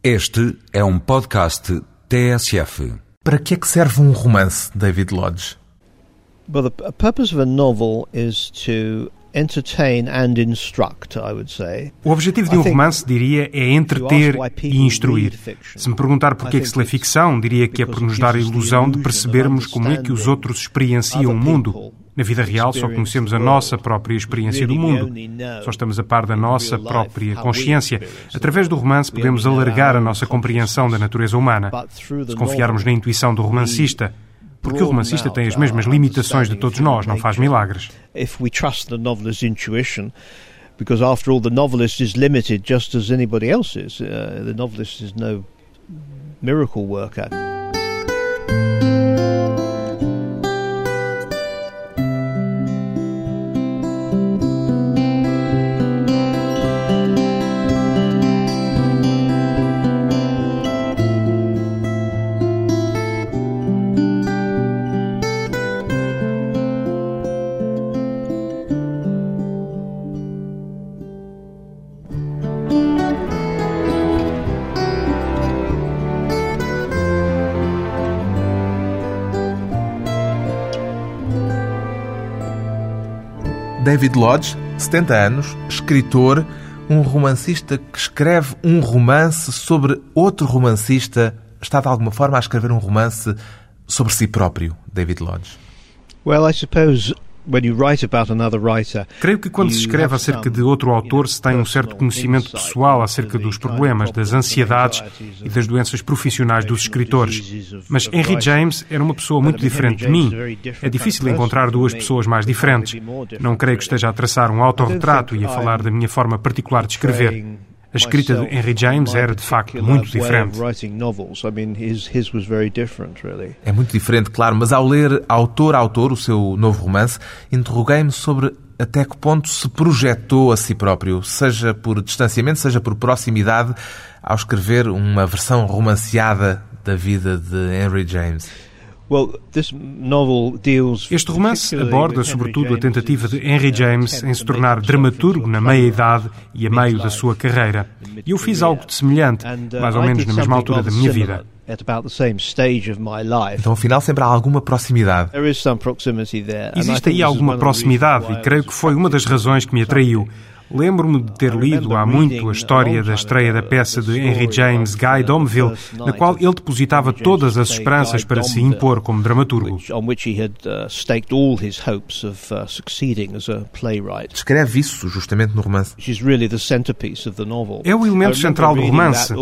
Este é um podcast TSF. Para que é que serve um romance, David Lodge? Well, the purpose of a novel is to entertain and instruct, I would say. O objetivo de um romance, diria, é entreter e instruir. Se me perguntar por que é que se lê ficção, diria que é por nos dar a ilusão de percebermos como é que os outros experienciam o mundo. Na vida real, só conhecemos a nossa própria experiência do mundo. Só estamos a par da nossa própria consciência. Através do romance, podemos alargar a nossa compreensão da natureza humana. Se confiarmos na intuição do romancista, porque o romancista tem as mesmas limitações de todos nós, não faz milagres. Because after all, the novelist is limited just as anybody else is. Uh, the novelist is no miracle worker. David Lodge, 70 anos, escritor, um romancista que escreve um romance sobre outro romancista, está de alguma forma a escrever um romance sobre si próprio, David Lodge? Well, I suppose Creio que quando se escreve acerca de outro autor se tem um certo conhecimento pessoal acerca dos problemas, das ansiedades e das doenças profissionais dos escritores. Mas Henry James era uma pessoa muito diferente de mim. É difícil encontrar duas pessoas mais diferentes. Não creio que esteja a traçar um autorretrato e a falar da minha forma particular de escrever. A escrita de Henry James era, de facto, muito diferente. É muito diferente, claro, mas ao ler autor a autor o seu novo romance, interroguei-me sobre até que ponto se projetou a si próprio, seja por distanciamento, seja por proximidade, ao escrever uma versão romanceada da vida de Henry James. Este romance aborda, sobretudo, a tentativa de Henry James em se tornar dramaturgo na meia-idade e a meio da sua carreira. E eu fiz algo de semelhante, uh, mais ou menos na mesma altura da minha vida. Então, afinal, sempre há alguma proximidade. Existe aí alguma proximidade e creio que foi uma das razões que me atraiu. Lembro-me de ter lido há muito a história da estreia da peça de Henry James Guy Domville, na qual ele depositava todas as esperanças para se impor como dramaturgo. Descreve isso justamente no romance. É o elemento central do romance.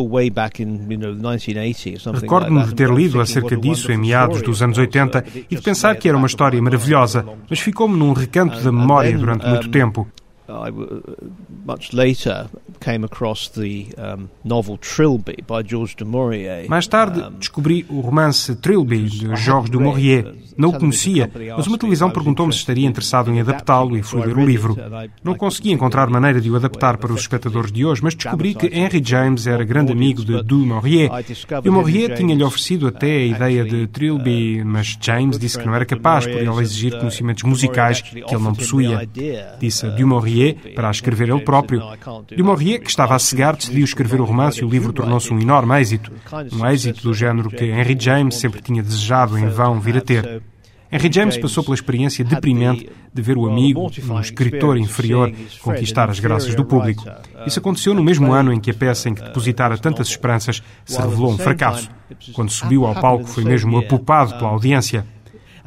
Recordo-me de ter lido acerca disso em meados dos anos 80 e de pensar que era uma história maravilhosa, mas ficou-me num recanto da memória durante muito tempo. I much later came across the um, novel Trilby by Georges du Maurier. Mais tarde descobri o romance Trilby de Georges du Maurier. Não o conhecia, mas uma televisão perguntou-me se estaria interessado em adaptá-lo e fui ler o livro. Não consegui encontrar maneira de o adaptar para os espectadores de hoje, mas descobri que Henry James era grande amigo de Du Maurier. E o Maurier tinha-lhe oferecido até a ideia de Trilby, mas James disse que não era capaz por ele exigir conhecimentos musicais que ele não possuía. Disse a Du Maurier para a escrever ele próprio. Du Maurier, que estava a cegar, decidiu escrever o romance e o livro tornou-se um enorme êxito. Um êxito do género que Henry James sempre tinha desejado em vão vir a ter. Henry James passou pela experiência deprimente de ver o amigo, um escritor inferior, conquistar as graças do público. Isso aconteceu no mesmo ano em que a peça em que depositara tantas esperanças se revelou um fracasso. Quando subiu ao palco foi mesmo apupado pela audiência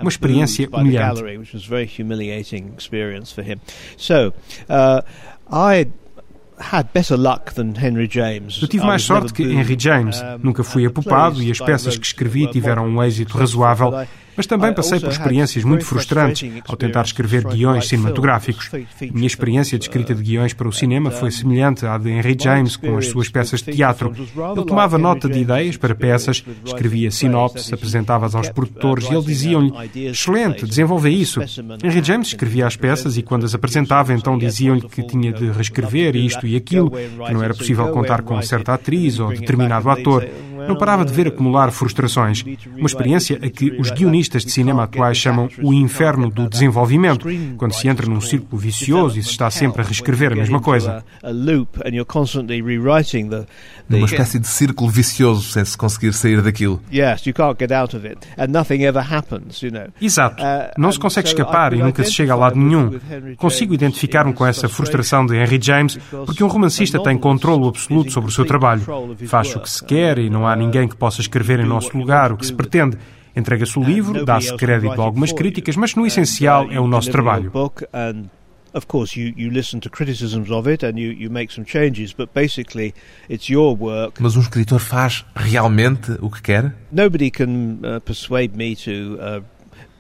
uma experiência humilhante. Eu tive mais sorte que Henry James. Nunca fui apupado e as peças que escrevi tiveram um êxito razoável mas também passei por experiências muito frustrantes ao tentar escrever guiões cinematográficos. A minha experiência de escrita de guiões para o cinema foi semelhante à de Henry James com as suas peças de teatro. Ele tomava nota de ideias para peças, escrevia sinopses, apresentava-as aos produtores e eles diziam-lhe: Excelente, desenvolve isso. Henry James escrevia as peças e quando as apresentava, então diziam-lhe que tinha de reescrever isto e aquilo, que não era possível contar com certa atriz ou determinado ator. Não parava de ver acumular frustrações. Uma experiência a que os guionistas de cinema atuais chamam o inferno do desenvolvimento, quando se entra num círculo vicioso e se está sempre a reescrever a mesma coisa. Numa espécie de círculo vicioso sem se conseguir sair daquilo. Exato. Uh, não se consegue escapar e nunca se chega a lado nenhum. Consigo identificar-me com essa frustração de Henry James porque um romancista tem controle absoluto sobre o seu trabalho. Faz o que se quer e não há ninguém que possa escrever em nosso lugar o que se pretende. Entrega-se o livro, dá-se crédito a algumas críticas, mas no essencial é o nosso trabalho. Of course, you, you listen to criticisms of it and you, you make some changes, but basically it's your work. Mas um escritor faz realmente o que quer? Nobody can uh, persuade me to uh,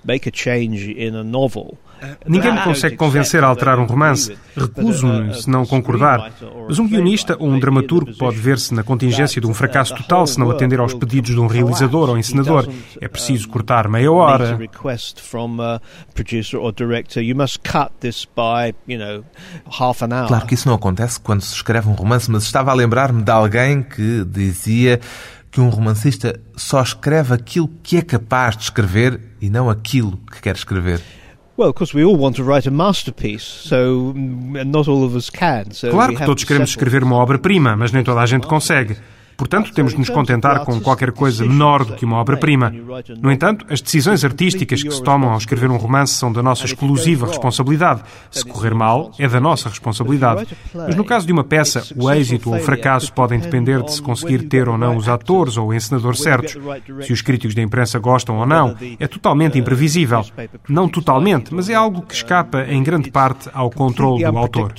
make a change in a novel. Ninguém me consegue convencer a alterar um romance. Recuso-me se não concordar. Mas um guionista ou um dramaturgo pode ver-se na contingência de um fracasso total se não atender aos pedidos de um realizador ou encenador. É preciso cortar meia hora. Claro que isso não acontece quando se escreve um romance, mas estava a lembrar-me de alguém que dizia que um romancista só escreve aquilo que é capaz de escrever e não aquilo que quer escrever. Well, of course, we all want to write a masterpiece, so mm, not all of us can. So claro que todos queremos escrever uma obra-prima, mas nem toda a gente consegue. Portanto, temos de nos contentar com qualquer coisa menor do que uma obra-prima. No entanto, as decisões artísticas que se tomam ao escrever um romance são da nossa exclusiva responsabilidade. Se correr mal, é da nossa responsabilidade. Mas no caso de uma peça, o êxito ou o fracasso podem depender de se conseguir ter ou não os atores ou o encenador certos. Se os críticos da imprensa gostam ou não, é totalmente imprevisível. Não totalmente, mas é algo que escapa em grande parte ao controle do autor.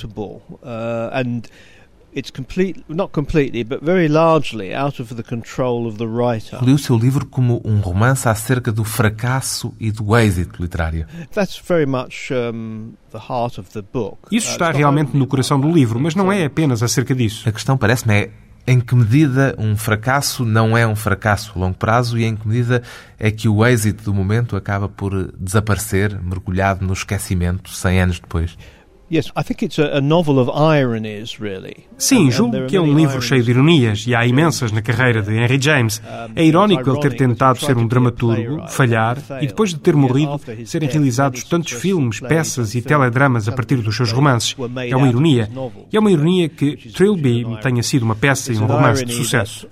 It's complete, not completely, but very largely out of the control of the writer. Li o seu livro como um romance acerca do fracasso e do êxito literário. That's very much um, the heart of the book. Isso uh, está realmente no coração do livro, mas não é apenas acerca disso. A questão parece-me é em que medida um fracasso não é um fracasso a longo prazo e em que medida é que o êxito do momento acaba por desaparecer, mergulhado no esquecimento 100 anos depois. Sim, julgo que é um livro cheio de ironias e há imensas na carreira de Henry James. É irónico ele ter tentado ser um dramaturgo, falhar e depois de ter morrido serem realizados tantos filmes, peças e teledramas a partir dos seus romances. É uma ironia. E é uma ironia que Trilby tenha sido uma peça e um romance de sucesso.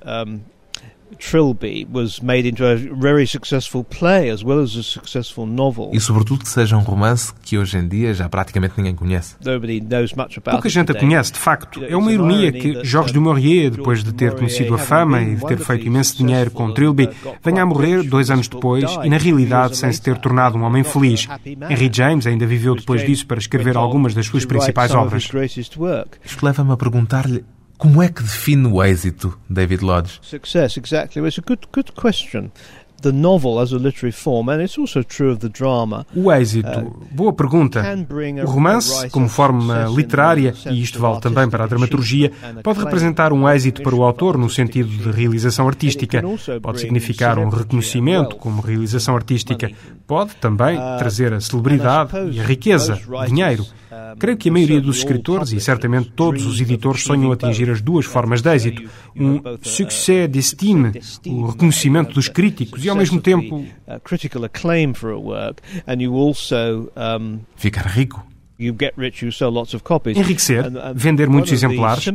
Trilby was made into a very successful play as well as a successful novel. E sobretudo que seja um romance que hoje em dia já praticamente ninguém conhece. Nobody knows much about Pouca gente a conhece, de facto. É uma ironia que Georges du Maurier, depois de ter conhecido a fama e de ter feito imenso dinheiro com Trilby, venha a morrer dois anos depois e, na realidade, sem se ter tornado um homem feliz. Henry James ainda viveu depois disso para escrever algumas das suas principais obras. Isto leva-me a perguntar-lhe como é que define o êxito, David Lodge? Success, exactly. It's a good, good question. The novel as a literary form, and it's also true of the drama. O êxito, uh, boa pergunta. O romance, como forma literária, e isto vale também para a dramaturgia, pode representar um êxito para o autor no sentido de realização artística. Pode significar um reconhecimento como realização artística. Pode também uh, trazer a celebridade e a riqueza, dinheiro. Creio que a maioria dos escritores e certamente todos os editores sonham atingir as duas formas de êxito: um succès d'estime, o reconhecimento dos críticos e ao mesmo tempo ficar rico. Enriquecer, vender muitos exemplares. Uh,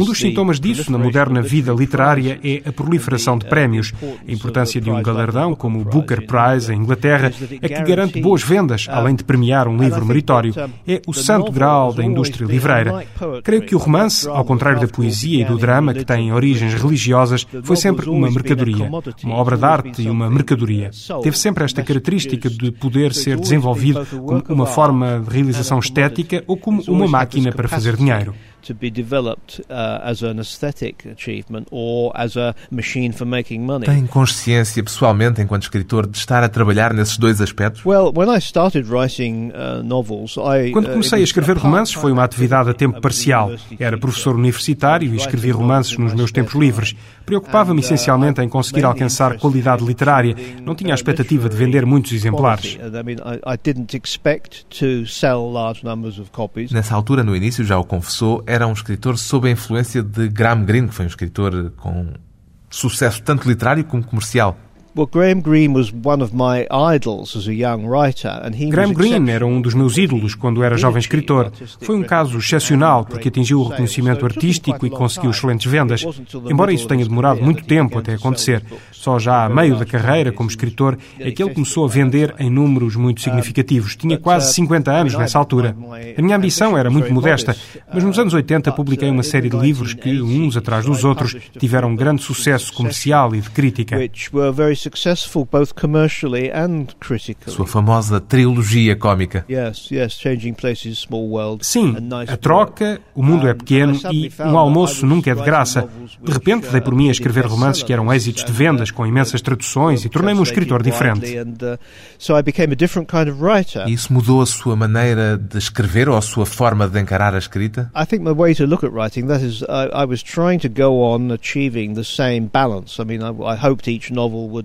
um dos sintomas disso na moderna vida literária é a proliferação de prémios. A importância de um galardão como o Booker Prize em Inglaterra é que garante boas vendas, além de premiar um livro meritório. É o santo grau da indústria livreira. Creio que o romance, ao contrário da poesia e do drama, que têm origens religiosas, foi sempre uma mercadoria, uma obra de arte e uma mercadoria. Teve sempre esta característica de poder ser desenvolvido como uma forma de realização estética ou como uma máquina para fazer. dinheiro to be developed uh, as an aesthetic achievement or as a machine for making money. Tem consciência pessoalmente enquanto escritor de estar a trabalhar nesses dois aspectos? Well, when I started writing uh, novels, I Quando uh, comecei a escrever romances foi uma atividade a tempo parcial. Era professor universitário e escrevia romances nos meus tempos livres. Preocupava-me essencialmente em conseguir alcançar qualidade literária. Não tinha a expectativa de vender muitos exemplares. Nessa altura, no início, já o confessou, era um escritor sob a influência de Graham Greene, que foi um escritor com sucesso tanto literário como comercial. Graham Greene was one of my idols as a young writer, and he Graham Greene era um dos meus ídolos quando era jovem escritor. Foi um caso excepcional porque atingiu o reconhecimento artístico e conseguiu excelentes vendas. Embora isso tenha demorado muito tempo até acontecer, só já a meio da carreira como escritor é que ele começou a vender em números muito significativos. Tinha quase 50 anos nessa altura. A minha ambição era muito modesta, mas nos anos 80 publiquei uma série de livros que, uns atrás dos outros, tiveram grande sucesso comercial e de crítica successful both commercially and critically. Sua famosa trilogia cómica. Yes, yes, Changing Places, Small World. Sim, a troca, o mundo é pequeno e um almoço nunca é de graça. De repente dei por mim a escrever romances que eram êxitos de vendas com imensas traduções e tornei-me um escritor diferente. E isso mudou a sua maneira de escrever ou a sua forma de encarar a escrita?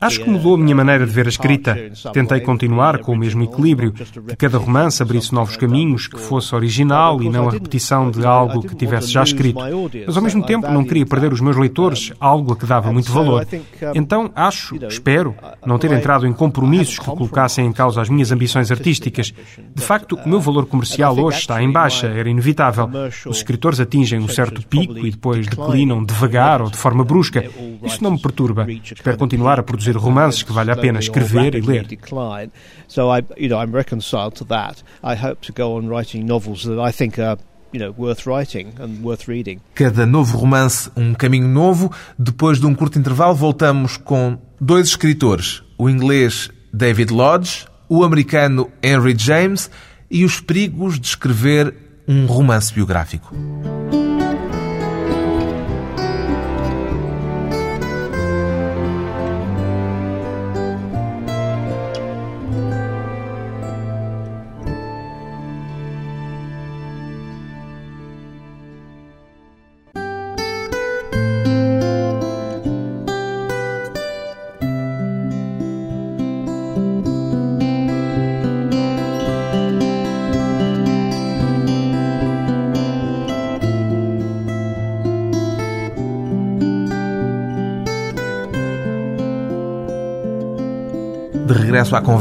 Acho que mudou a minha maneira de ver a escrita. Tentei continuar com o mesmo equilíbrio, que cada romance abrisse novos caminhos, que fosse original e não a repetição de algo que tivesse já escrito. Mas ao mesmo tempo não queria perder os meus leitores, algo a que dava muito valor. Então acho, espero, não ter entrado em compromissos que colocassem em causa as minhas ambições artísticas. De facto, o meu valor comercial hoje está em baixa, era inevitável. Os escritores atingem um certo pico e depois declinam devagar ou de forma brusca. Isso não me perturba. Espero continuar a produzir produzir romances que vale a pena escrever e ler. So I, you know, I'm reconciled to that. I hope to go on writing novels that I think are You know, worth writing and worth reading. Cada novo romance um caminho novo. Depois de um curto intervalo, voltamos com dois escritores: o inglês David Lodge, o americano Henry James e os perigos de escrever um romance biográfico.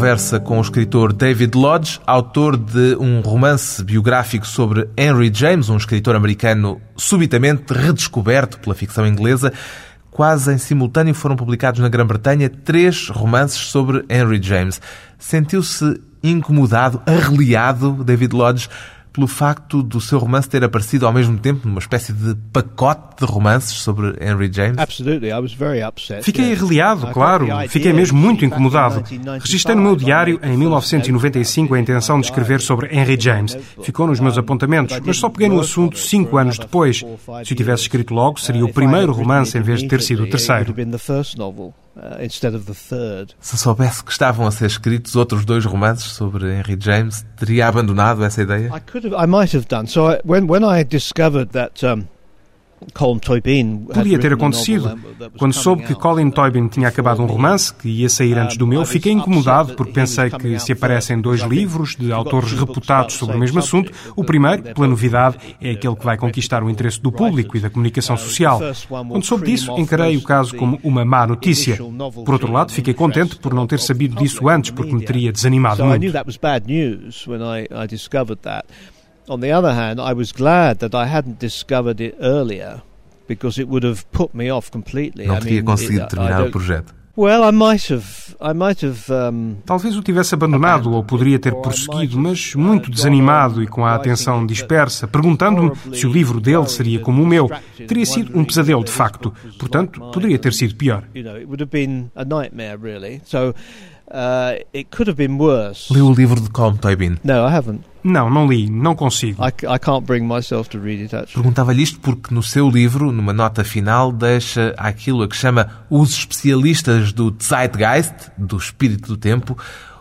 Conversa com o escritor David Lodge, autor de um romance biográfico sobre Henry James, um escritor americano subitamente redescoberto pela ficção inglesa. Quase em simultâneo foram publicados na Grã-Bretanha três romances sobre Henry James. Sentiu-se incomodado, arreliado, David Lodge, pelo facto do seu romance ter aparecido ao mesmo tempo numa espécie de pacote de romances sobre Henry James? Fiquei arreliado, claro. Fiquei mesmo muito incomodado. Registrei no meu diário, em 1995, a intenção de escrever sobre Henry James. Ficou nos meus apontamentos, mas só peguei no assunto cinco anos depois. Se o tivesse escrito logo, seria o primeiro romance em vez de ter sido o terceiro. Se soubesse que estavam a ser escritos outros dois romances sobre Henry James, teria abandonado essa ideia? I might have done. So I, when when I discovered that um, Podia ter acontecido. Quando soube que Colin Toybin tinha acabado um romance que ia sair antes do meu, fiquei incomodado porque pensei que se aparecem dois livros de autores reputados sobre o mesmo assunto, o primeiro, pela novidade, é aquele que vai conquistar o interesse do público e da comunicação social. Quando soube disso, encarei o caso como uma má notícia. Por outro lado, fiquei contente por não ter sabido disso antes, porque me teria desanimado muito. On the other hand, I was glad that I hadn't discovered it earlier because it would have put me off completely. Não teria conseguido terminar o projeto. Well, I might have, I might have, um... Talvez o tivesse abandonado ou poderia ter prosseguido, mas muito desanimado e com a atenção dispersa, perguntando-me se o livro dele seria como o meu. Teria sido um pesadelo de facto, portanto, poderia ter sido pior. Uh, it could have been worse. Leu o livro de Colm Toybin? No, I haven't. Não, não li, não consigo. I, I can't bring myself to read it, actually. Perguntava-lhe isto porque no seu livro, numa nota final, deixa aquilo a que chama os especialistas do Zeitgeist, do espírito do tempo,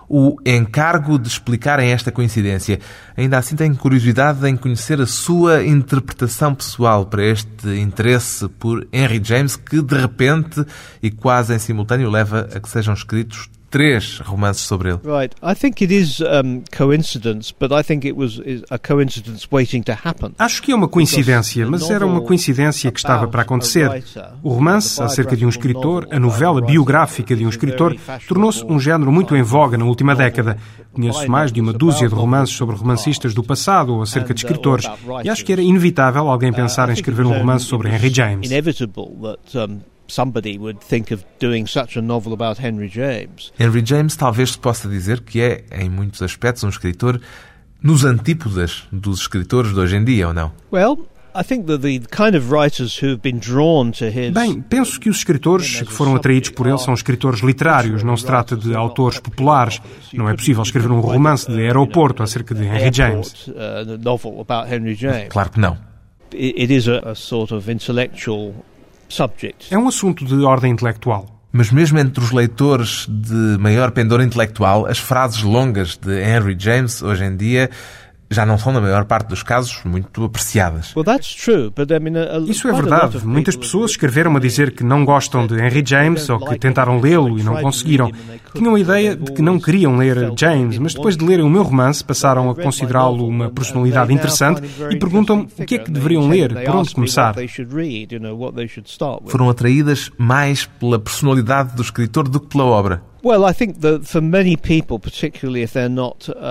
o encargo de explicarem esta coincidência. Ainda assim tenho curiosidade em conhecer a sua interpretação pessoal para este interesse por Henry James que, de repente e quase em simultâneo, leva a que sejam escritos três romances sobre ele. Right. I think it is um, coincidence, but I think it was a coincidence waiting to happen. Acho que é uma coincidência, mas era uma coincidência que estava para acontecer. O romance acerca de um escritor, a novela biográfica de um escritor, tornou-se um género muito em voga na última década. Conheço mais de uma dúzia de romances sobre romancistas do passado ou acerca de escritores, e acho que era inevitável alguém pensar em escrever um romance sobre Henry James somebody would think of doing such a novel about Henry James. Henry James talvez se possa dizer que é, em muitos aspectos, um escritor nos antípodas dos escritores de hoje em dia, ou não? Well, Bem, penso que os escritores que foram atraídos por ele são escritores literários, não se trata de autores populares. Não é possível escrever um romance de aeroporto acerca de Henry James. Uh, claro que não. It is a sort of intellectual é um assunto de ordem intelectual. Mas mesmo entre os leitores de maior pendor intelectual, as frases longas de Henry James, hoje em dia, já não são, na maior parte dos casos, muito apreciadas. Isso é verdade. Muitas pessoas escreveram a dizer que não gostam de Henry James ou que tentaram lê-lo e não conseguiram. Tinham a ideia de que não queriam ler James, mas depois de lerem o meu romance passaram a considerá-lo uma personalidade interessante e perguntam-me o que é que deveriam ler, por onde começar. Foram atraídas mais pela personalidade do escritor do que pela obra.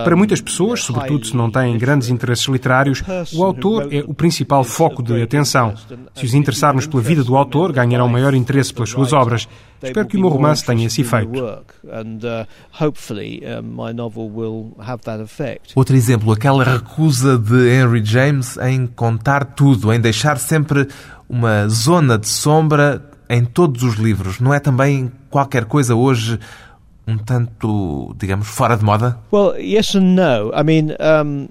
Para muitas pessoas, sobretudo se não têm grandes interesses literários, o autor é o principal foco de atenção. Se os interessarmos pela vida do autor, ganharão maior interesse pelas suas obras. Espero que o meu romance tenha esse efeito. Uh, Outro exemplo, aquela recusa de Henry James em contar tudo, em deixar sempre uma zona de sombra em todos os livros. Não é também qualquer coisa hoje um tanto, digamos, fora de moda? Well, yes and no. I mean, um,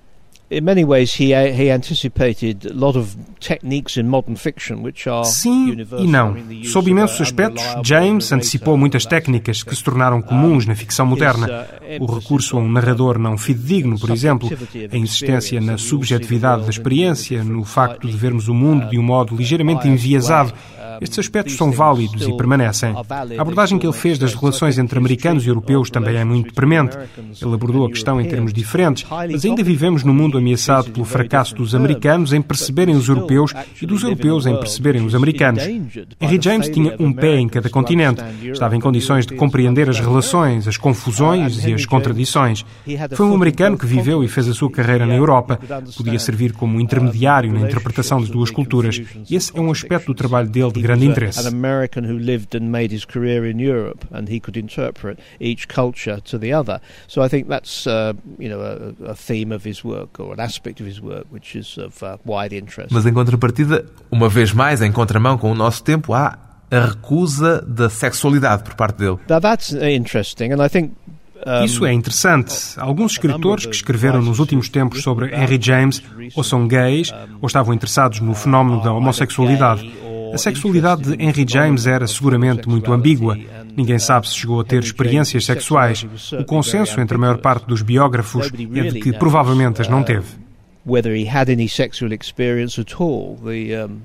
in many ways he he anticipated a lot of techniques in modern fiction which are Sim e não. Sob imensos aspectos, James antecipou muitas técnicas que se tornaram comuns na ficção moderna. Uh, o recurso a um narrador não fidedigno, por exemplo, a insistência na subjetividade da experiência, no facto de vermos o mundo de um modo ligeiramente enviesado estes aspectos são válidos e permanecem. A abordagem que ele fez das relações entre americanos e europeus também é muito premente. Ele abordou a questão em termos diferentes, mas ainda vivemos num mundo ameaçado pelo fracasso dos americanos em perceberem os europeus e dos europeus em perceberem os americanos. Henry James tinha um pé em cada continente. Estava em condições de compreender as relações, as confusões e as contradições. Foi um americano que viveu e fez a sua carreira na Europa. Podia servir como intermediário na interpretação das duas culturas. Esse é um aspecto do trabalho dele de grande interesse. An American who lived and made his career in Europe, and he could interpret each culture to the other. So I think that's uh, you know a, a, theme of his work or an aspect of his work which is of uh, wide interest. Mas em contrapartida, uma vez mais, em contramão com o nosso tempo, há a recusa da sexualidade por parte dele. Now that's interesting, and I think isso é interessante. Alguns escritores que escreveram nos últimos tempos sobre Henry James ou são gays ou estavam interessados no fenómeno da homossexualidade a sexualidade de Henry James era seguramente muito ambígua. Ninguém sabe se chegou a ter experiências sexuais. O consenso entre a maior parte dos biógrafos é de que provavelmente as não teve. Whether he had any sexual experience at all, the um,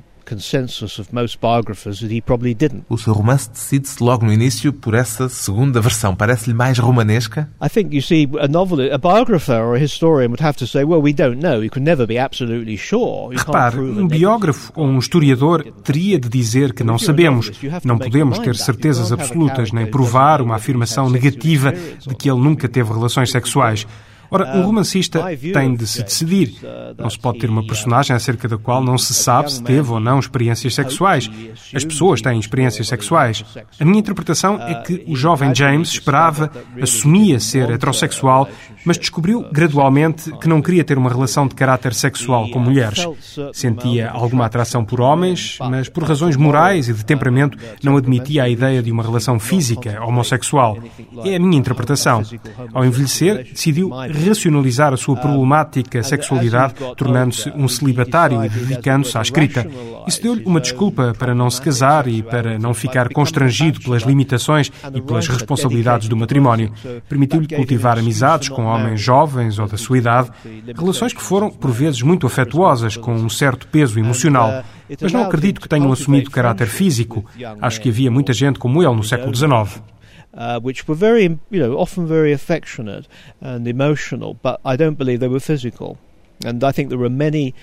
O seu romance decide-se logo no início por essa segunda versão. Parece-lhe mais romanesca? I think you see a novelist, a biographer or a historian would have to say, well, we don't know. You can never be absolutely sure. Repare, um biógrafo ou um historiador teria de dizer que não sabemos. Não podemos ter certezas absolutas nem provar uma afirmação negativa de que ele nunca teve relações sexuais. Ora, um romancista tem de se decidir. Não se pode ter uma personagem acerca da qual não se sabe se teve ou não experiências sexuais. As pessoas têm experiências sexuais. A minha interpretação é que o jovem James esperava, assumia ser heterossexual, mas descobriu gradualmente que não queria ter uma relação de caráter sexual com mulheres. Sentia alguma atração por homens, mas por razões morais e de temperamento não admitia a ideia de uma relação física homossexual. É a minha interpretação. Ao envelhecer, decidiu racionalizar a sua problemática sexualidade, tornando-se um celibatário e dedicando-se à escrita. Isso deu-lhe uma desculpa para não se casar e para não ficar constrangido pelas limitações e pelas responsabilidades do matrimónio. Permitiu-lhe cultivar amizades com homens jovens ou da sua idade, relações que foram, por vezes, muito afetuosas, com um certo peso emocional. Mas não acredito que tenham assumido caráter físico. Acho que havia muita gente como ele no século XIX. uh, which were very, you know, often very affectionate and emotional, but I don't believe they were physical. And I think there were many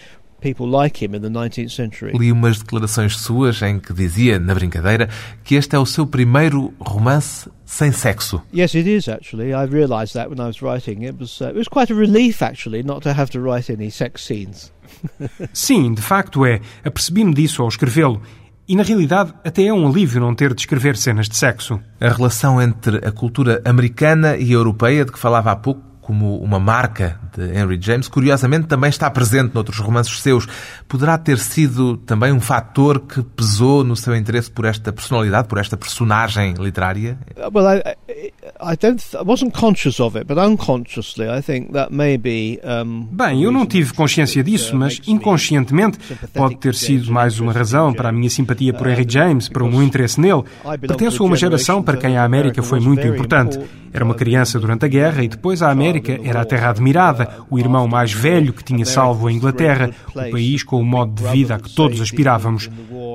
people like him in the 19th century. Li umas declarações suas em que dizia, na brincadeira, que este é o seu primeiro romance sem sexo. Yes, it is actually. I realized that when I was writing. It was uh, it was quite a relief actually not to have to write any sex scenes. Sim, de facto é. Apercebi-me disso ao escrevê-lo. E, na realidade, até é um alívio não ter de escrever cenas de sexo. A relação entre a cultura americana e europeia, de que falava há pouco, como uma marca de Henry James, curiosamente também está presente noutros romances seus. Poderá ter sido também um fator que pesou no seu interesse por esta personalidade, por esta personagem literária? Well, I, I don't, I wasn't conscious of it, but unconsciously I think that maybe. Um, Bem, eu não tive consciência disso, mas inconscientemente pode ter sido mais uma razão para a minha simpatia por Henry James, para o meu interesse nele. Pertenço a uma geração para quem a América foi muito importante. Era uma criança durante a guerra e depois a América era a terra admirada, o irmão mais velho que tinha salvo a Inglaterra, o país com o modo de vida a que todos aspirávamos.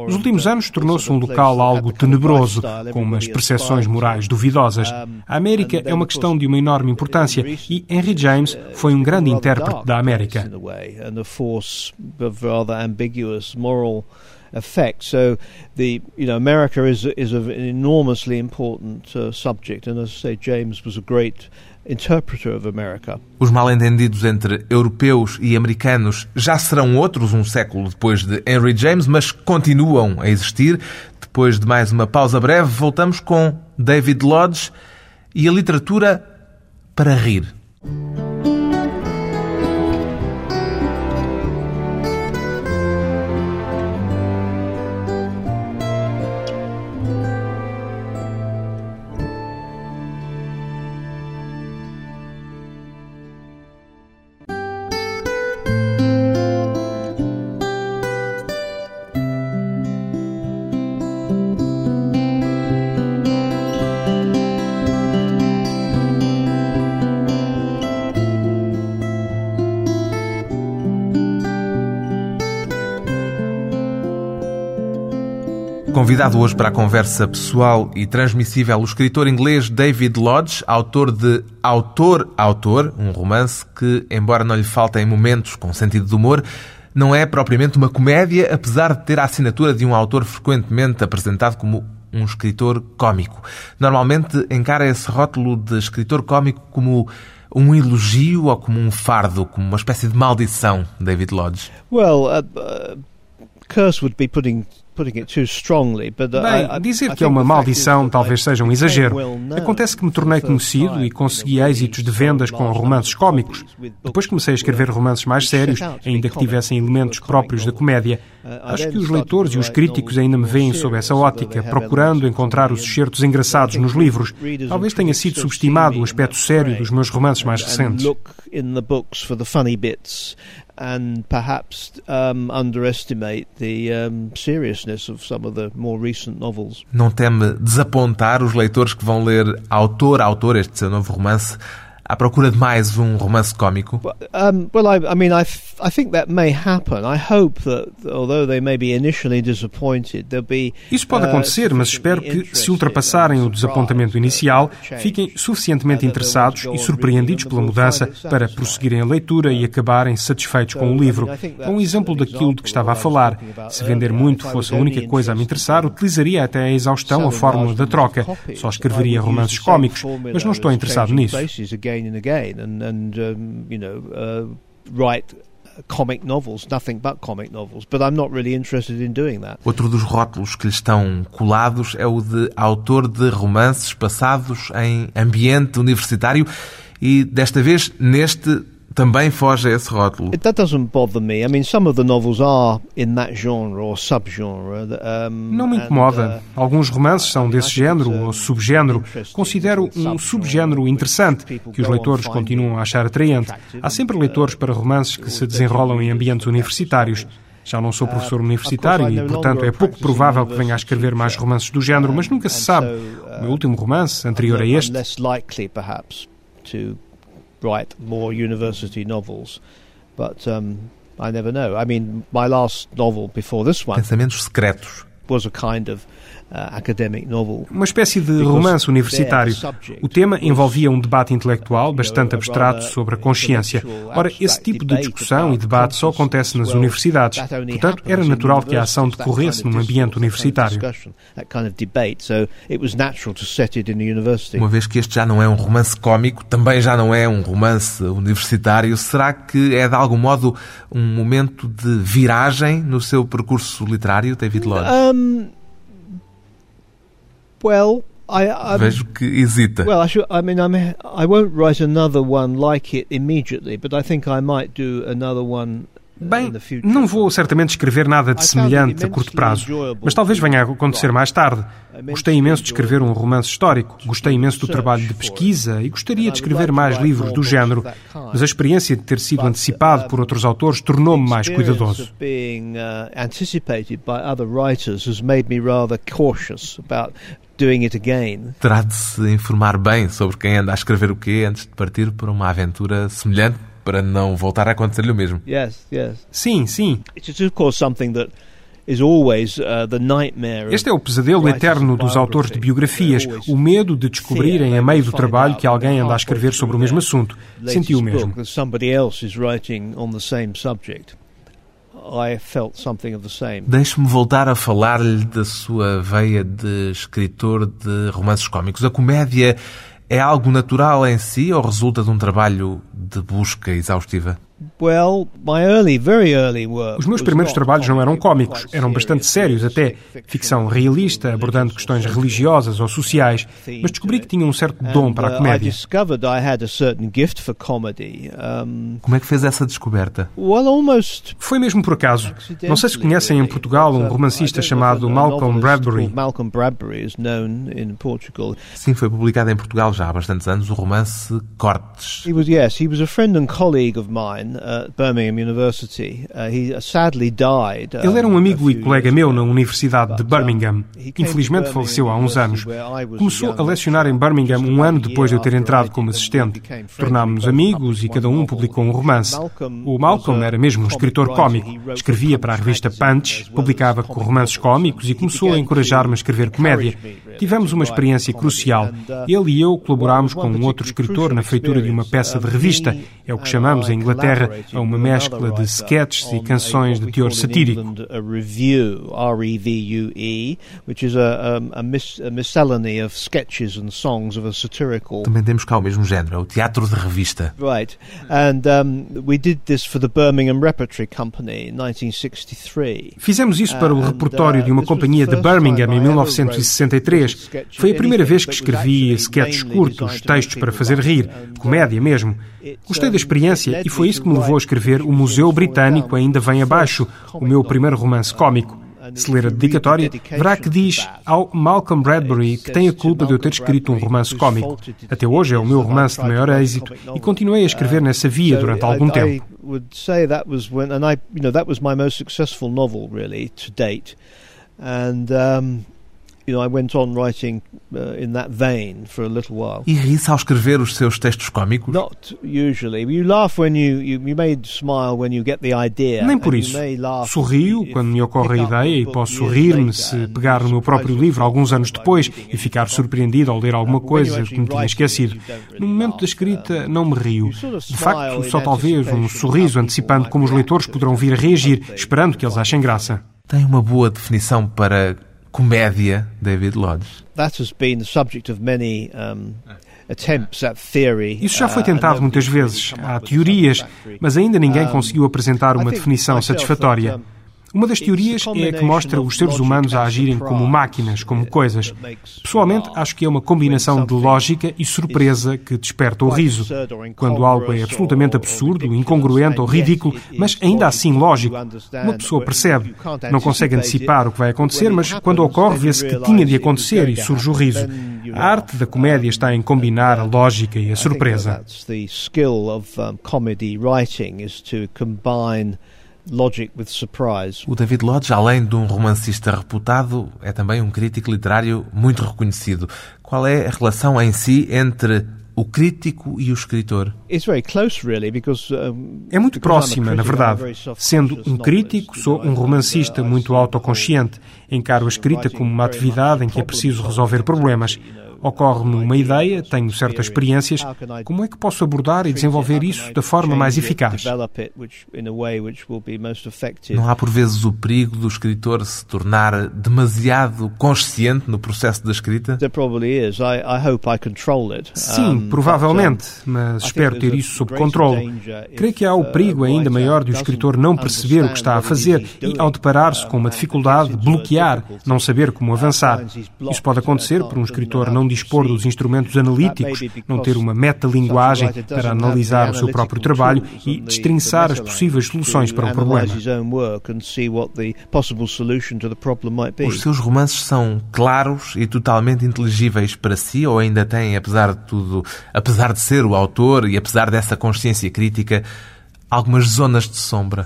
Nos últimos anos tornou-se um local algo tenebroso, com umas percepções morais duvidosas. A América é uma questão de uma enorme importância e Henry James foi um grande intérprete da América. effect. So, the you know America is is an enormously important uh, subject, and as I say, James was a great. Os mal-entendidos entre europeus e americanos já serão outros um século depois de Henry James, mas continuam a existir. Depois de mais uma pausa breve, voltamos com David Lodge e a literatura para rir. Convidado hoje para a conversa pessoal e transmissível o escritor inglês David Lodge, autor de Autor Autor, um romance que, embora não lhe faltem momentos com sentido de humor, não é propriamente uma comédia, apesar de ter a assinatura de um autor frequentemente apresentado como um escritor cômico. Normalmente encara esse rótulo de escritor cômico como um elogio ou como um fardo, como uma espécie de maldição, David Lodge? Well, uh, uh, curse would be putting Bem, dizer que é uma maldição talvez seja um exagero. Acontece que me tornei conhecido e consegui êxitos de vendas com romances cómicos. Depois comecei a escrever romances mais sérios, ainda que tivessem elementos próprios da comédia. Uh, Acho que os leitores e os críticos ainda me veem sob essa ótica, procurando encontrar os excertos engraçados nos livros. Talvez tenha sido subestimado o aspecto sério dos meus romances mais recentes and perhaps um, underestimate the um, seriousness of some of the more recent novels. Não teme desapontar os leitores que vão ler autor a autor este seu novo romance à procura de mais um romance cómico? Um, well, I, I mean, I, I think that may happen. I hope that, although they may be initially disappointed, there'll be. Isso pode uh, acontecer, mas espero que, se ultrapassarem o desapontamento inicial, fiquem suficientemente interessados e surpreendidos pela mudança para prosseguirem a leitura e acabarem satisfeitos com o livro. É um exemplo daquilo de que estava a falar. Se vender muito fosse a única coisa a me interessar, utilizaria até a exaustão a fórmula da troca. Só escreveria romances cómicos, mas não estou interessado nisso again and again, and and um, you know uh, write comic novels, nothing but comic novels, but I'm not really interested in doing that. Outro dos rótulos que lhe estão colados é o de autor de romances passados em ambiente universitário e desta vez neste também foge a esse rótulo. That doesn't bother me. I mean, some of the novels are in that genre or subgenre. Um, Não me incomoda. Uh, Alguns romances são desse género ou subgénero. Considero um subgénero interessante que os leitores continuam a achar atraente. Há sempre leitores para romances que se desenrolam em ambientes universitários. Já não sou professor uh, universitário e, portanto, é pouco provável que venha a escrever mais romances do género, mas nunca se sabe. O meu último romance, anterior a este, write more university novels, but um, I never know. I mean, my last novel before this one. Pensamentos secretos was a kind of Uma espécie de romance universitário. O tema envolvia um debate intelectual bastante abstrato sobre a consciência. Ora, esse tipo de discussão e debate só acontece nas universidades. Portanto, era natural que a ação decorresse num ambiente universitário. Uma vez que este já não é um romance cómico, também já não é um romance universitário, será que é de algum modo um momento de viragem no seu percurso literário, David Lodge? Um, Well, I, I'm, Vejo que hesita. Well, I, should, I mean, I'm, I won't write another one like it immediately, but I think I might do another one Bem, não vou certamente escrever nada de semelhante a curto prazo, mas talvez venha a acontecer mais tarde. Gostei imenso de escrever um romance histórico, gostei imenso do trabalho de pesquisa e gostaria de escrever mais livros do género, mas a experiência de ter sido antecipado por outros autores tornou-me mais cuidadoso. Terá de se informar bem sobre quem anda a escrever o quê antes de partir para uma aventura semelhante para não voltar a acontecer-lhe o mesmo. Yes, yes. Sim, sim. It's of course something that uh, este é o pesadelo eterno dos autores de biografias, o medo de descobrirem a meio do trabalho que alguém anda a escrever sobre o mesmo assunto. Senti o mesmo. Deixe-me voltar a falar-lhe da sua veia de escritor de romances cómicos. A comédia é algo natural em si ou resulta de um trabalho de busca exaustiva? Os meus primeiros trabalhos não eram cómicos, eram bastante sérios até, ficção realista, abordando questões religiosas ou sociais, mas descobri que tinha um certo dom para a uh, comédia. Como é que fez essa descoberta? Foi mesmo por acaso. Não sei se conhecem em Portugal um romancista chamado Malcolm Bradbury. Sim, foi publicado em Portugal já há bastantes anos o romance Cortes. He was, yes, he was a friend and colleague of mine at Birmingham University. Uh, he sadly died. Ele era um amigo e colega meu na Universidade de Birmingham. Infelizmente faleceu há uns anos. Começou a lecionar em Birmingham um ano depois de eu ter entrado como assistente. Tornámos-nos amigos e cada um publicou um romance. O Malcolm era mesmo um escritor cómico. Escrevia para a revista Punch, publicava romances cómicos e começou a encorajar-me a escrever comédia. Tivemos uma experiência crucial. Ele e eu colaborámos com um outro escritor na feitura de uma peça de revista. É o que chamamos em Inglaterra a uma mescla de sketches e canções de teor satírico. Também temos cá o mesmo género, o teatro de revista. Right. And um, we did this for the Birmingham Repertory Company in 1963. Fizemos isso para o repertório de uma companhia de Birmingham em 1963. Foi a primeira vez que escrevi sketches curtos, textos para fazer rir, comédia mesmo. Gostei da experiência e foi isso que me levou a escrever O Museu Britânico Ainda Vem Abaixo, o meu primeiro romance cómico. Se ler a dedicatória, verá que diz ao Malcolm Bradbury que tem a culpa de eu ter escrito um romance cómico. Até hoje é o meu romance de maior êxito e continuei a escrever nessa via durante algum tempo. And you know, I went on writing uh, in that vein for a little while. E ri-se ao escrever os seus textos cómicos? Not usually. You laugh when you, you, you may smile when you get the idea. Nem por isso. Sorrio quando me ocorre a ideia e posso rir-me se pegar no meu próprio livro alguns anos depois e ficar surpreendido ao ler alguma coisa que me tinha esquecido. No momento da escrita não me rio. De facto, só talvez um sorriso antecipando como os leitores poderão vir a reagir, esperando que eles achem graça. Tem uma boa definição para comédia David Lodge. That has been the subject of many um, isso já foi uh, tentado muitas vezes. Há teorias, mas ainda ninguém conseguiu apresentar uma definição satisfatória. Uma das teorias é a que mostra os seres humanos a agirem como máquinas, como coisas. Pessoalmente, acho que é uma combinação de lógica e surpresa que desperta o riso. Quando algo é absolutamente absurdo, incongruente ou ridículo, mas ainda assim lógico, uma pessoa percebe. Não consegue antecipar o que vai acontecer, mas quando ocorre, vê-se que tinha de acontecer e surge o riso. A arte da comédia está em combinar a lógica e a surpresa. Logic with surprise. O David Lodge, além de um romancista reputado, é também um crítico literário muito reconhecido. Qual é a relação em si entre o crítico e o escritor? É muito próxima, na verdade. Sendo um crítico, sou um romancista muito autoconsciente. Encaro a escrita como uma atividade em que é preciso resolver problemas. Ocorre-me uma ideia, tenho certas experiências, como é que posso abordar e desenvolver isso da forma mais eficaz? Não há por vezes o perigo do escritor se tornar demasiado consciente no processo da escrita? Sim, provavelmente, mas espero ter isso sob controle. Creio que há o perigo ainda maior de o escritor não perceber o que está a fazer e, ao deparar-se com uma dificuldade, bloquear, não saber como avançar. Isso pode acontecer por um escritor não dispor dos instrumentos analíticos, não ter uma metalinguagem para analisar o seu próprio trabalho e destrinçar as possíveis soluções para o problema. Os seus romances são claros e totalmente inteligíveis para si ou ainda têm, apesar de tudo, apesar de ser o autor e apesar dessa consciência crítica, algumas zonas de sombra.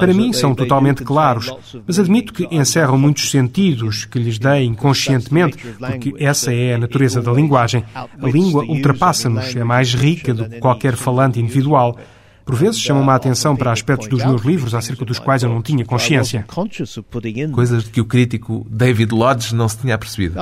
Para mim são totalmente claros, mas admito que encerram muitos sentidos que lhes dei inconscientemente, porque essa é a natureza da linguagem. A língua ultrapassa-nos, é mais rica do que qualquer falante individual. Por vezes chamam-me a atenção para aspectos dos meus livros acerca dos quais eu não tinha consciência. Coisas de que o crítico David Lodge não se tinha apercebido.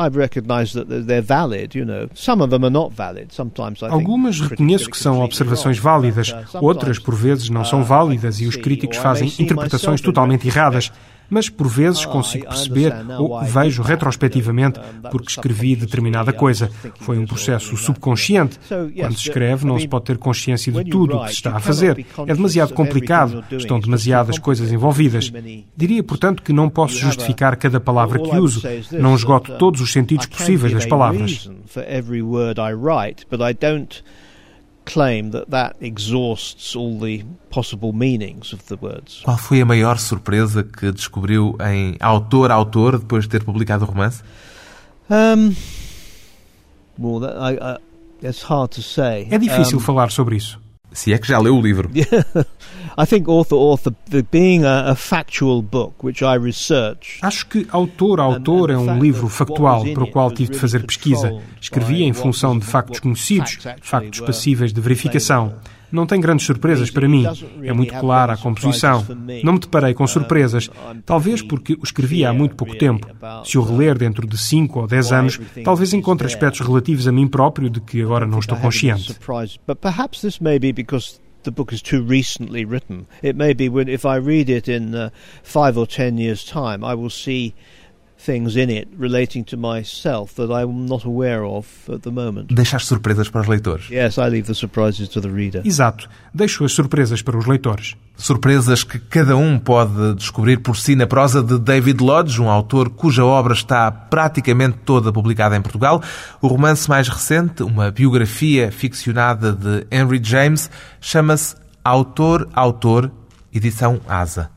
Algumas reconheço que são observações válidas, outras, por vezes, não são válidas e os críticos fazem interpretações totalmente erradas mas por vezes consigo perceber ou vejo retrospectivamente porque escrevi determinada coisa. Foi um processo subconsciente. Quando se escreve, não se pode ter consciência de tudo o que se está a fazer. É demasiado complicado, estão demasiadas coisas envolvidas. Diria, portanto, que não posso justificar cada palavra que uso. Não esgoto todos os sentidos possíveis das palavras claim that that exhausts all the possible meanings of the words. Qual foi a maior surpresa que descobriu em autor autor depois de ter publicado o romance? Um, well, that, I, I, it's hard to say. É difícil um, falar sobre isso. Se é que já leu o livro. I think author author being a, a factual book which I research. Acho que autor autor é um livro factual para o qual tive de fazer pesquisa. Escrevi em função de factos conhecidos, factos passíveis de verificação. Não tem grandes surpresas para mim. É muito clara a composição. Não me deparei com surpresas, talvez porque o escrevi há muito pouco tempo. Se o reler dentro de 5 ou 10 anos, talvez encontre aspectos relativos a mim próprio de que agora não estou consciente. the book is too recently written. It may be when if I read it in uh, five or ten years' time, I will see things in it relating to myself that I'm not aware of at the moment. Deixar surpresas para os leitores. Yes, I leave the surprises to the reader. Exato. Deixo as surpresas para os leitores. Surpresas que cada um pode descobrir por si na prosa de David Lodge, um autor cuja obra está praticamente toda publicada em Portugal. O romance mais recente, uma biografia ficcionada de Henry James, chama-se Autor, Autor, edição Asa.